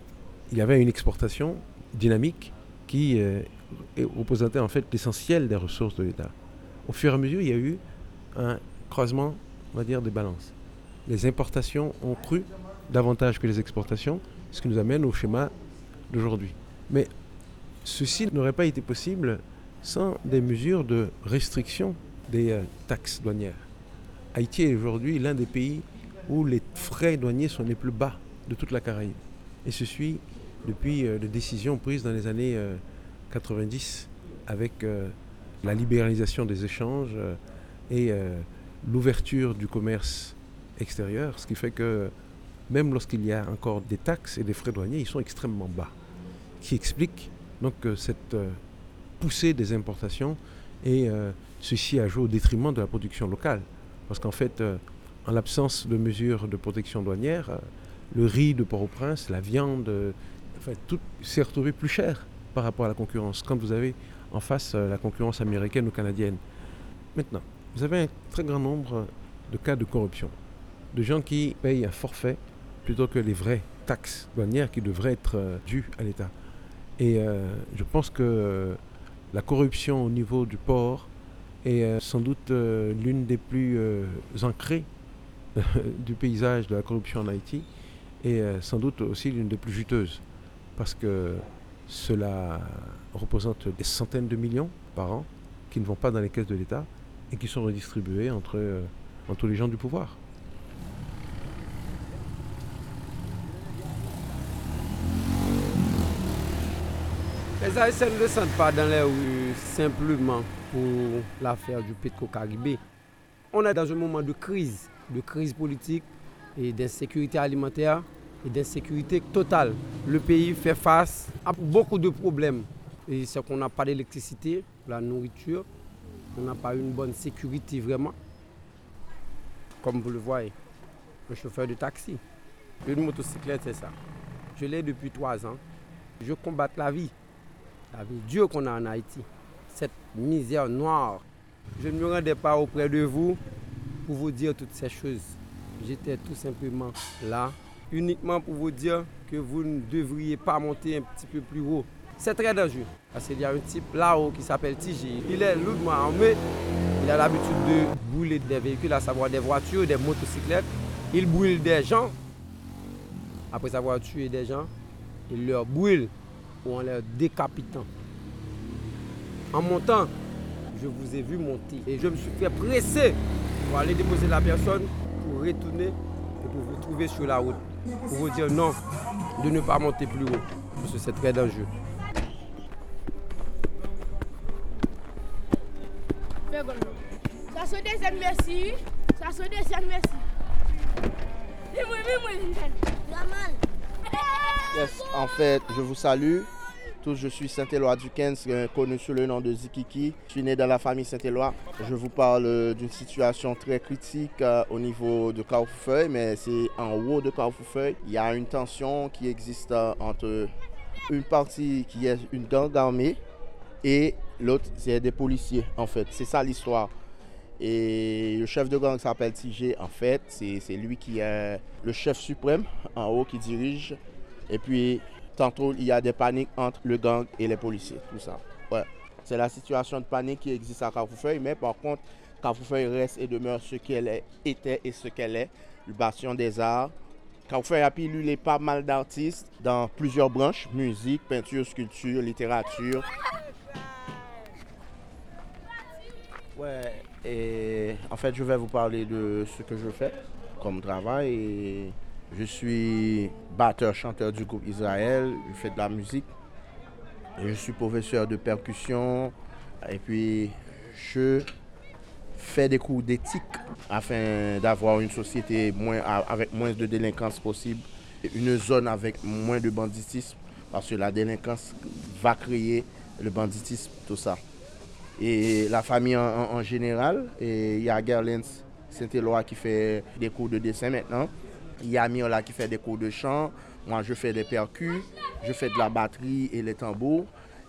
il y avait une exportation dynamique qui euh, représentait en fait l'essentiel des ressources de l'État. Au fur et à mesure, il y a eu un croisement, on va dire, des balances. Les importations ont cru davantage que les exportations, ce qui nous amène au schéma d'aujourd'hui. Mais ceci n'aurait pas été possible sans des mesures de restriction des euh, taxes douanières. Haïti est aujourd'hui l'un des pays où les frais douaniers sont les plus bas de toute la Caraïbe. Et ce suit depuis euh, les décisions prises dans les années euh, 90 avec euh, la libéralisation des échanges et l'ouverture du commerce extérieur, ce qui fait que même lorsqu'il y a encore des taxes et des frais douaniers, ils sont extrêmement bas, qui explique donc euh, cette euh, poussée des importations et euh, ceci a joué au détriment de la production locale. Parce qu'en fait, en l'absence de mesures de protection douanière, le riz de Port-au-Prince, la viande, tout s'est retrouvé plus cher par rapport à la concurrence. Quand vous avez en face la concurrence américaine ou canadienne. Maintenant, vous avez un très grand nombre de cas de corruption, de gens qui payent un forfait plutôt que les vraies taxes douanières qui devraient être dues à l'État. Et euh, je pense que euh, la corruption au niveau du port est euh, sans doute l'une des plus ancrées du paysage de la corruption en Haïti et sans doute aussi l'une des plus juteuses parce que cela représente des centaines de millions par an qui ne vont pas dans les caisses de l'État et qui sont redistribués entre, entre les gens du pouvoir. Les Haïtiens ne descendent pas dans les rues simplement pour l'affaire du Petro-Caribé. On est dans un moment de crise, de crise politique et d'insécurité alimentaire et d'insécurité totale. Le pays fait face à beaucoup de problèmes. C'est qu'on n'a pas d'électricité, la nourriture, on n'a pas une bonne sécurité vraiment. Comme vous le voyez, le chauffeur de taxi. Une motocyclette, c'est ça. Je l'ai depuis trois ans. Je combatte la vie vie dure qu'on a en Haïti, cette misère noire. Je ne me rendais pas auprès de vous pour vous dire toutes ces choses. J'étais tout simplement là, uniquement pour vous dire que vous ne devriez pas monter un petit peu plus haut. C'est très dangereux, parce qu'il y a un type là-haut qui s'appelle TG. Il est lourdement armé, il a l'habitude de brûler des véhicules, à savoir des voitures, des motocyclettes. Il brûle des gens. Après avoir tué des gens, il leur brûle ou en les décapitant. En montant, je vous ai vu monter et je me suis fait presser pour aller déposer la personne, pour retourner et pour vous trouver sur la route. Pour vous dire non, de ne pas monter plus haut, parce que c'est très dangereux. Ça se deuxième merci. Ça se deuxième merci. Dis-moi, dis-moi, En fait, je vous salue. Tous, je suis Saint-Éloi Duquesne, euh, connu sous le nom de Zikiki. Je suis né dans la famille Saint-Éloi. Je vous parle euh, d'une situation très critique euh, au niveau de Carrefourfeuille, mais c'est en haut de Carrefourfeuille. Il y a une tension qui existe entre une partie qui est une gang armée et l'autre, c'est des policiers, en fait. C'est ça l'histoire. Et le chef de gang s'appelle TG, en fait. C'est lui qui est le chef suprême en haut qui dirige. Et puis, tantôt, il y a des paniques entre le gang et les policiers, tout ça. Ouais. C'est la situation de panique qui existe à Carrefourfeuille, mais par contre, Carrefourfeuille reste et demeure ce qu'elle était et ce qu'elle est, le bastion des arts. Carrefourfeuille a pilulé pas mal d'artistes dans plusieurs branches, musique, peinture, sculpture, littérature. Ouais, et en fait, je vais vous parler de ce que je fais comme travail. Je suis batteur, chanteur du groupe Israël. Je fais de la musique. Je suis professeur de percussion. Et puis, je fais des cours d'éthique afin d'avoir une société avec moins de délinquance possible. Une zone avec moins de banditisme. Parce que la délinquance va créer le banditisme, tout ça et la famille en, en- général. Il y a Gerlens Saint-Éloi qui fait des cours de dessin maintenant. Il y a Miola qui fait des cours de chant. Moi, je fais des percus, je fais de la batterie et les tambours.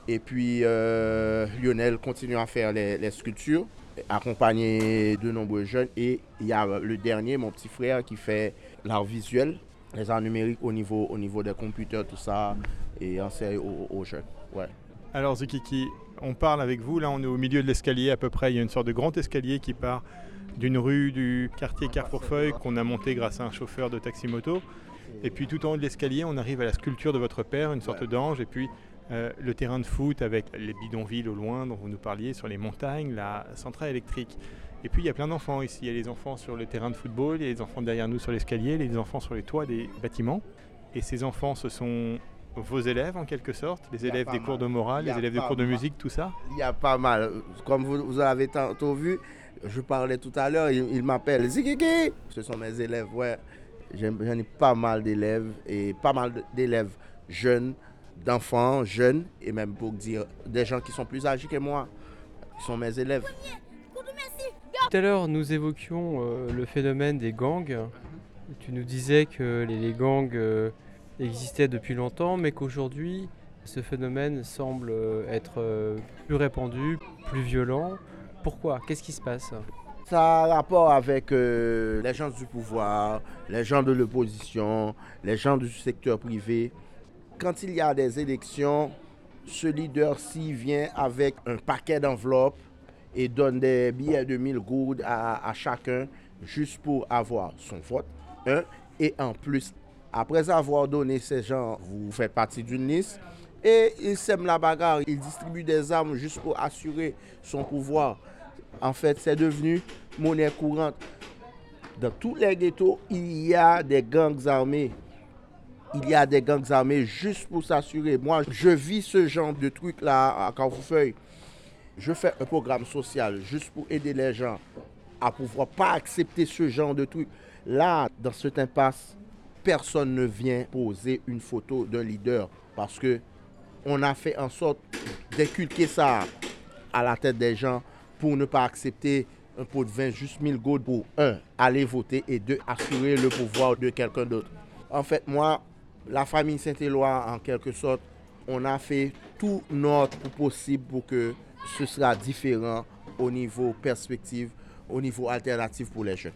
Et puis euh, Lionel continue à faire les, les sculptures, accompagné de nombreux jeunes. Et il y a le dernier, mon petit frère, qui fait l'art visuel, les arts numériques au niveau, au niveau des computers, tout ça, et enseigne aux, aux jeunes. Ouais. Alors Zukiki, on parle avec vous, là on est au milieu de l'escalier à peu près, il y a une sorte de grand escalier qui part d'une rue du quartier Carrefourfeuille qu'on a monté grâce à un chauffeur de taxi-moto. Et puis tout en haut de l'escalier, on arrive à la sculpture de votre père, une sorte d'ange, et puis euh, le terrain de foot avec les bidonvilles au loin dont vous nous parliez, sur les montagnes, la centrale électrique. Et puis il y a plein d'enfants ici, il y a les enfants sur le terrain de football, il y a les enfants derrière nous sur l'escalier, les enfants sur les toits des bâtiments. Et ces enfants, ce sont vos élèves en quelque sorte, les élèves des cours de morale, les élèves des cours de musique, tout ça? Il y a pas mal. Comme vous, vous avez tantôt vu, je parlais tout à l'heure, il, il m'appelle Zikiki. Ce sont mes élèves, ouais. J'en ai pas mal d'élèves et pas mal d'élèves jeunes, d'enfants jeunes et même pour dire des gens qui sont plus âgés que moi, qui sont mes élèves. Tout à l'heure, nous évoquions euh, le phénomène des gangs. Tu nous disais que les, gangs euh, existaient depuis longtemps, mais qu'aujourd'hui, ce phénomène semble euh, être plus répandu, plus violent. Pourquoi? Qu'est-ce qui se passe? Ça a rapport avec euh, les gens du pouvoir, les gens de l'opposition, les gens du secteur privé. Quand il y a des élections, ce leader-ci vient avec un paquet d'enveloppes et donne des billets de 1000 gourdes à, à chacun juste pour avoir son vote. Un, et en plus, après avoir donné ces gens, vous faites partie d'une liste et il sème la bagarre, il distribue des armes juste pour assurer son pouvoir. En fait, c'est devenu monnaie courante. Dans tous les ghettos, il y a des gangs armés. Il y a des gangs armés juste pour s'assurer. Moi, je vis ce genre de truc-là à Carrefourfeuille. Je fais un programme social juste pour aider les gens à pouvoir pas accepter ce genre de truc. Là, dans cette impasse, personne ne vient poser une photo d'un leader parce que on a fait en sorte d'inculquer ça à la tête des gens pour ne pas accepter un pot de vin juste 1000 gouttes pour, un, aller voter et deux, assurer le pouvoir de quelqu'un d'autre. En fait, moi, la famille Saint-Éloi, en quelque sorte, on a fait tout notre possible pour que ce sera différent au niveau perspective, au niveau alternatif pour les jeunes.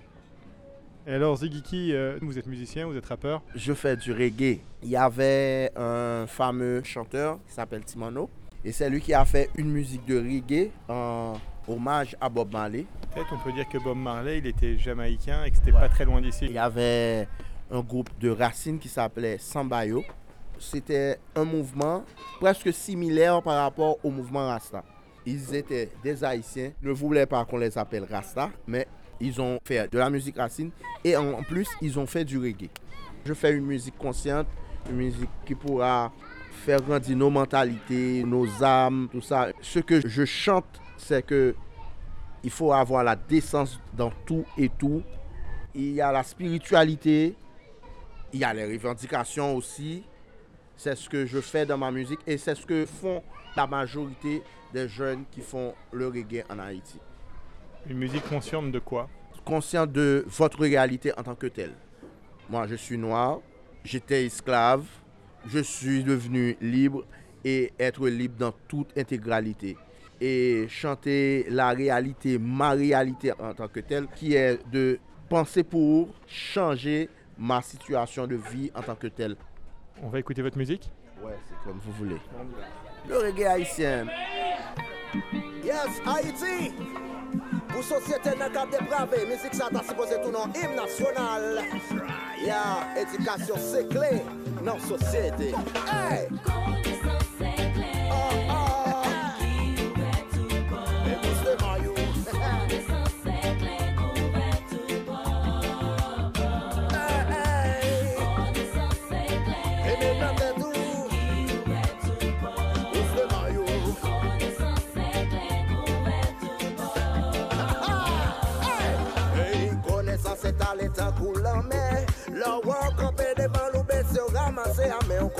Et alors Zigiki, euh, vous êtes musicien, vous êtes rappeur Je fais du reggae. Il y avait un fameux chanteur qui s'appelle Timano. Et c'est lui qui a fait une musique de reggae en hommage à Bob Marley. Peut-être on peut dire que Bob Marley, il était jamaïcain et que c'était pas très loin d'ici. Il y avait un groupe de racines qui s'appelait Sambayo. C'était un mouvement presque similaire par rapport au mouvement Rasta. Ils étaient des Haïtiens, ne voulaient pas qu'on les appelle Rasta, mais ils ont fait de la musique racine et en plus, ils ont fait du reggae. Je fais une musique consciente, une musique qui pourra faire grandir nos mentalités, nos âmes, tout ça. Ce que je chante, c'est que il faut avoir la décence dans tout et tout. Il y a la spiritualité, il y a les revendications aussi. C'est ce que je fais dans ma musique et c'est ce que font la majorité des jeunes qui font le reggae en Haïti. Une musique consciente de quoi? Conscient de votre réalité en tant que telle. Moi, je suis noir, j'étais esclave, je suis devenu libre et être libre dans toute intégralité. Et chanter la réalité, ma réalité en tant que telle, qui est de penser pour changer ma situation de vie en tant que telle. On va écouter votre musique? Ouais, c'est comme vous voulez. Le reggae haïtien. Yes, Haïti Pou sosyete nan kap deprave, mizik sa ta sipose tou nan im nasyonal. Ya, edikasyon se kle nan sosyete. Hey!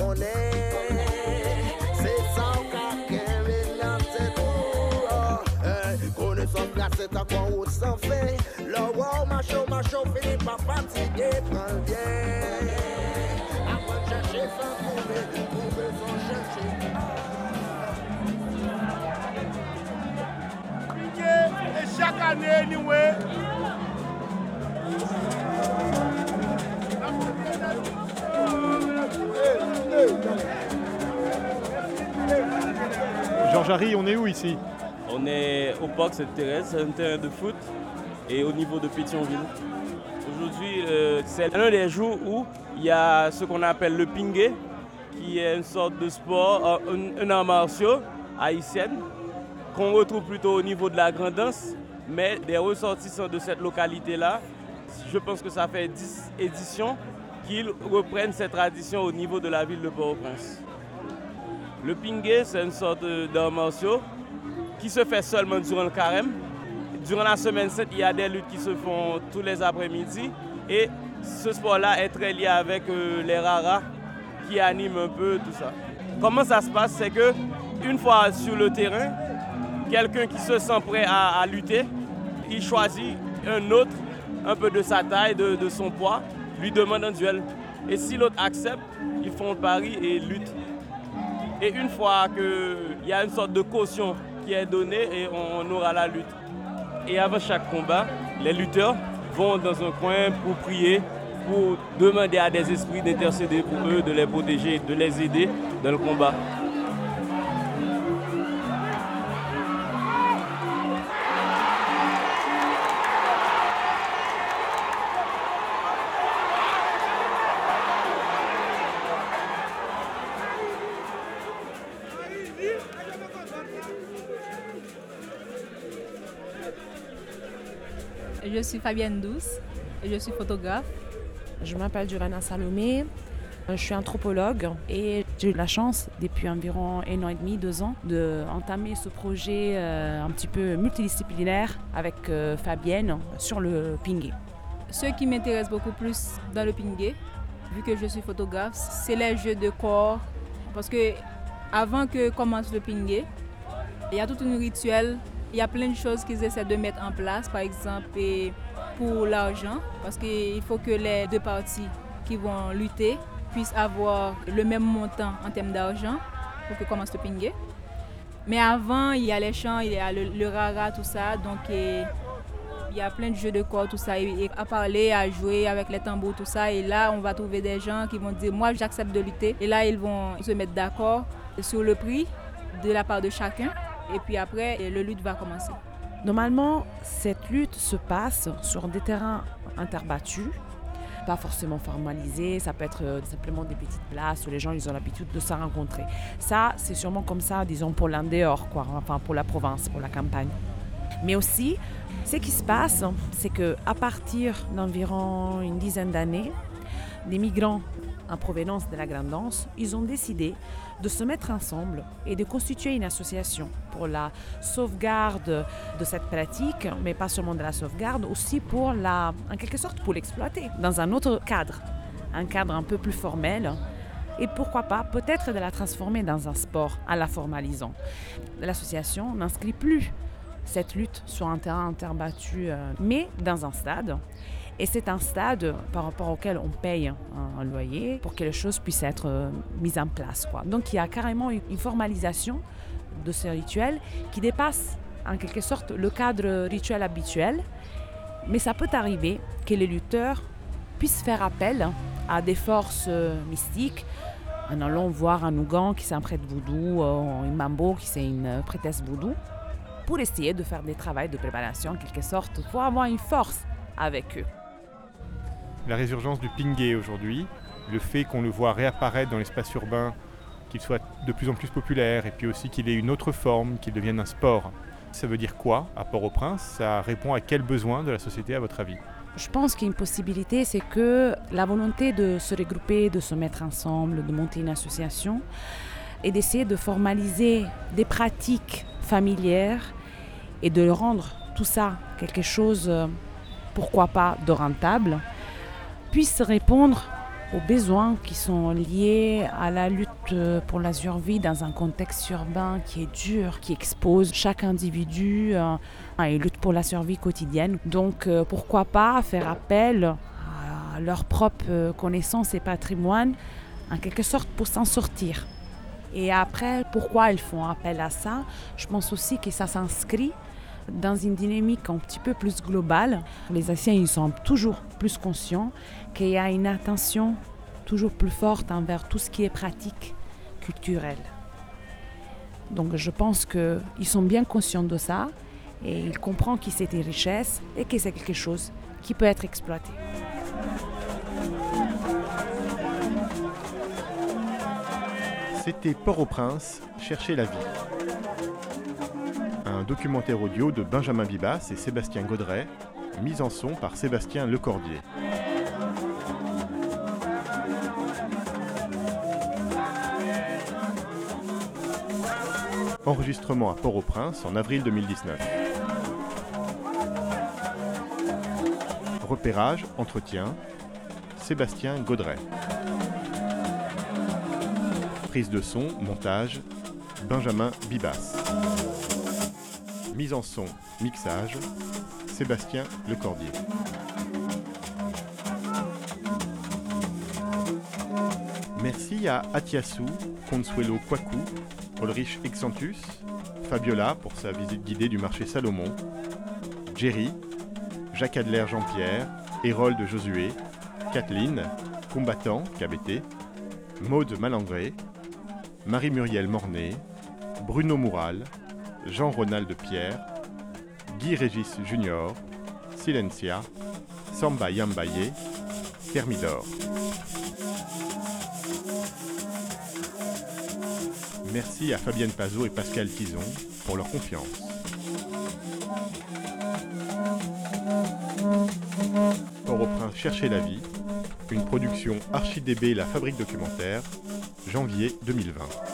konen Se sa ou ka keme nan se tou Konen son plase ta kwa ou san fe Lo wou macho macho fini pa fatige pran vye Apre chache fan koube, koube son chache Pike, e chak ane niwe on est où ici On est au parc Sainte-Thérèse, un terrain de foot et au niveau de Pétionville. Aujourd'hui, euh, c'est l'un des jours où il y a ce qu'on appelle le pingué, qui est une sorte de sport, euh, un, art martiaux haïtienne, qu'on retrouve plutôt au niveau de la grandance, mais des ressortissants de cette localité-là, je pense que ça fait 10 éditions qu'ils reprennent cette tradition au niveau de la ville de Port-au-Prince. Le pingué, c'est une sorte d'art martiaux qui se fait seulement durant le carême. Durant la semaine sainte, il y a des luttes qui se font tous les après-midi. Et ce sport-là est très lié avec euh, les raras qui animent un peu tout ça. Comment ça se passe? C'est que une fois sur le terrain, quelqu'un qui se sent prêt à, lutter, il choisit un autre, un peu de sa taille, de, de son poids, lui demande un duel. Et si l'autre accepte, ils font le pari et luttent. Et une fois qu'il y a une sorte de caution qui est donnée, et on aura la lutte. Et avant chaque combat, les lutteurs vont dans un coin pour prier, pour demander à des esprits d'intercéder pour eux, de les protéger, de les aider dans le combat. Suis Fabienne Douce et je suis photographe. Je m'appelle Giovanna Salomé. Je suis anthropologue et j'ai eu la chance, depuis environ un an et demi, deux ans, d'entamer ce projet euh, un petit peu multidisciplinaire avec euh, Fabienne sur le pingé. Ce qui m'intéresse beaucoup plus dans le pingé, vu que je suis photographe, c'est les jeux de corps. Parce que avant que commence le pingé, il y a tout un rituel il y a plein de choses qu'ils essaient de mettre en place, par exemple pour l'argent, parce qu'il faut que les deux parties qui vont lutter puissent avoir le même montant en termes d'argent pour que commence le pingé. Mais avant, il y a les chants, il y a le, rara, tout ça. Donc, il y a plein de jeux de corps, tout ça, à parler, à jouer avec les tambours, tout ça. Et là, on va trouver des gens qui vont dire, moi, j'accepte de lutter. Et là, ils vont se mettre d'accord sur le prix de la part de chacun et puis après, le lutte va commencer. Normalement, cette lutte se passe sur des terrains interbattus, pas forcément formalisés, ça peut être euh, simplement des petites places où les gens ils ont l'habitude de se rencontrer. Ça, c'est sûrement comme ça, disons, pour l'Andéor, quoi, enfin pour la province, pour la campagne. Mais aussi, ce qui se passe, c'est que à partir d'environ une dizaine d'années, des migrants en provenance de la Grande Danse, ils ont décidé de se mettre ensemble et de constituer une association pour la sauvegarde de cette pratique, mais pas seulement de la sauvegarde, aussi pour la, en quelque sorte, pour l'exploiter dans un autre cadre, un cadre un peu plus formel. Et pourquoi pas, peut-être de la transformer dans un sport en la formalisant. L'association n'inscrit plus cette lutte sur un terrain interbattu, euh, mais dans un stade. Et c'est un stade par rapport auquel on paye un, loyer pour que les choses puissent être euh, mises en place. Donc il y a carrément une formalisation de ce rituel qui dépasse en quelque sorte le cadre rituel habituel. Mais ça peut arriver que les lutteurs puissent faire appel à des forces euh, mystiques en allant voir un Ougan qui est un prêtre voodoo, une Mambo qui c'est une prêtresse voodoo, pour essayer de faire des travaux de préparation en quelque sorte, pour avoir une force avec eux la résurgence du pingé aujourd'hui, le fait qu'on le voit réapparaître dans l'espace urbain, qu'il soit de plus en plus populaire, et puis aussi qu'il ait une autre forme, qu'il devienne un sport. Ça veut dire quoi à Port-au-Prince? Ça répond à quel besoin de la société à votre avis? Je pense qu'une possibilité, c'est que la volonté de se regrouper, de se mettre ensemble, de monter une association et d'essayer de formaliser des pratiques familières et de rendre tout ça quelque chose, euh, pourquoi pas, de rentable puisse répondre aux besoins qui sont liés à la lutte pour la survie dans un contexte urbain qui est dur, qui expose chaque individu euh, à une lutte pour la survie quotidienne. Donc euh, pourquoi pas faire appel à leurs propres connaissances et patrimoine en quelque sorte pour s'en sortir. Et après, pourquoi ils font appel à ça? Je pense aussi que ça s'inscrit dans une dynamique un petit peu plus globale. Les Haïtiens, ils sont toujours plus conscients qu'il y a une attention toujours plus forte envers tout ce qui est pratique culturelle. Donc je pense qu'ils sont bien conscients de ça et ils comprennent que c'est une richesse et que c'est quelque chose qui peut être exploité. C'était Port-au-Prince, chercher la vie un documentaire audio de Benjamin Bibas et Sébastien Gaudret, mise en son par Sébastien Lecordier. Enregistrement à Port-au-Prince en avril 2019. Repérage, entretien, Sébastien Gaudret. Prise de son, montage, Benjamin Bibas. Mise en son, mixage, Sébastien Lecordier. Merci à Atiasu, Consuelo Kwaku, Ulrich Exantus, Fabiola pour sa visite guidée du marché Salomon, Jerry, Jacques Adler Jean-Pierre, Hérold Josué, Kathleen, Combattant KBT, Maude Malandré, Marie-Muriel Mornay, Bruno Moural, Jean-Ronald Pierre, Guy Régis Junior, Silencia, Samba Yambaye, Thermidor. Merci à Fabienne Pazot et Pascal Tison pour leur confiance. Port-au-Prince Chercher la vie, une production ArchiDB La Fabrique Documentaire, janvier 2020.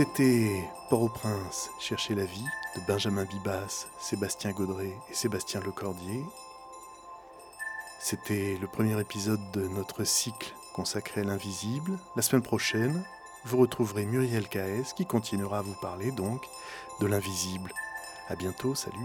C'était Port-au-Prince, Chercher la vie de Benjamin Bibas, Sébastien Gaudret et Sébastien Lecordier. C'était le premier épisode de notre cycle consacré à l'invisible. La semaine prochaine, vous retrouverez Muriel Caes qui continuera à vous parler donc de l'invisible. À bientôt, salut.